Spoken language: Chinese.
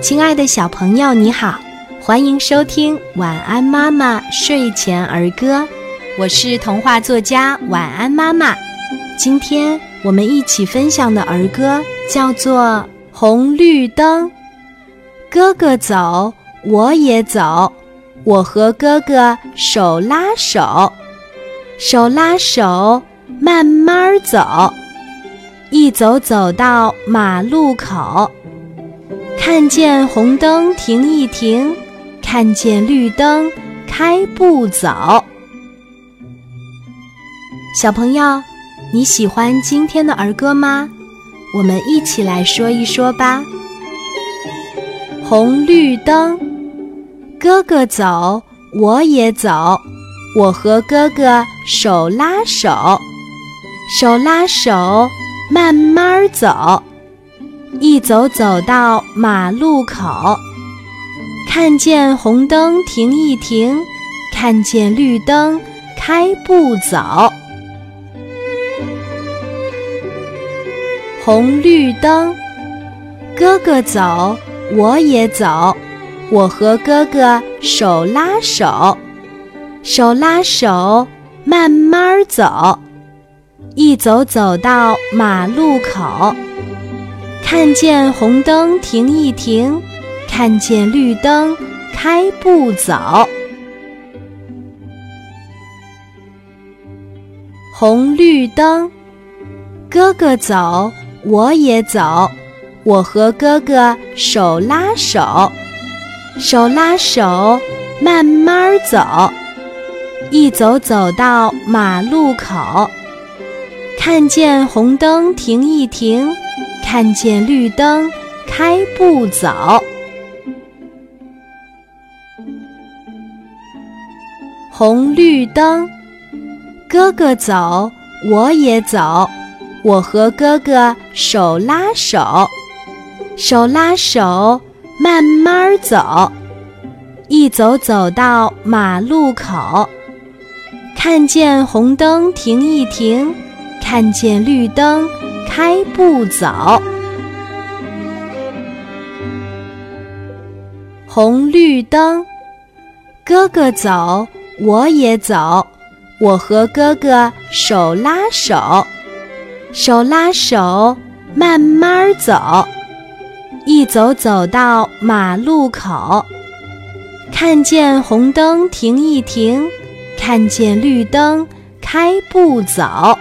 亲爱的小朋友，你好，欢迎收听《晚安妈妈睡前儿歌》，我是童话作家晚安妈妈。今天我们一起分享的儿歌叫做《红绿灯》。哥哥走，我也走，我和哥哥手拉手，手拉手慢慢走，一走走到马路口。看见红灯停一停，看见绿灯开不走。小朋友，你喜欢今天的儿歌吗？我们一起来说一说吧。红绿灯，哥哥走，我也走，我和哥哥手拉手，手拉手慢慢走。一走走到马路口，看见红灯停一停，看见绿灯开步走。红绿灯，哥哥走，我也走，我和哥哥手拉手，手拉手慢慢走，一走走到马路口。看见红灯停一停，看见绿灯开不走。红绿灯，哥哥走，我也走，我和哥哥手拉手，手拉手慢慢走，一走走到马路口，看见红灯停一停。看见绿灯，开步走。红绿灯，哥哥走，我也走，我和哥哥手拉手，手拉手慢慢走，一走走到马路口，看见红灯停一停，看见绿灯。开步走，红绿灯，哥哥走，我也走，我和哥哥手拉手，手拉手慢慢走，一走走到马路口，看见红灯停一停，看见绿灯开步走。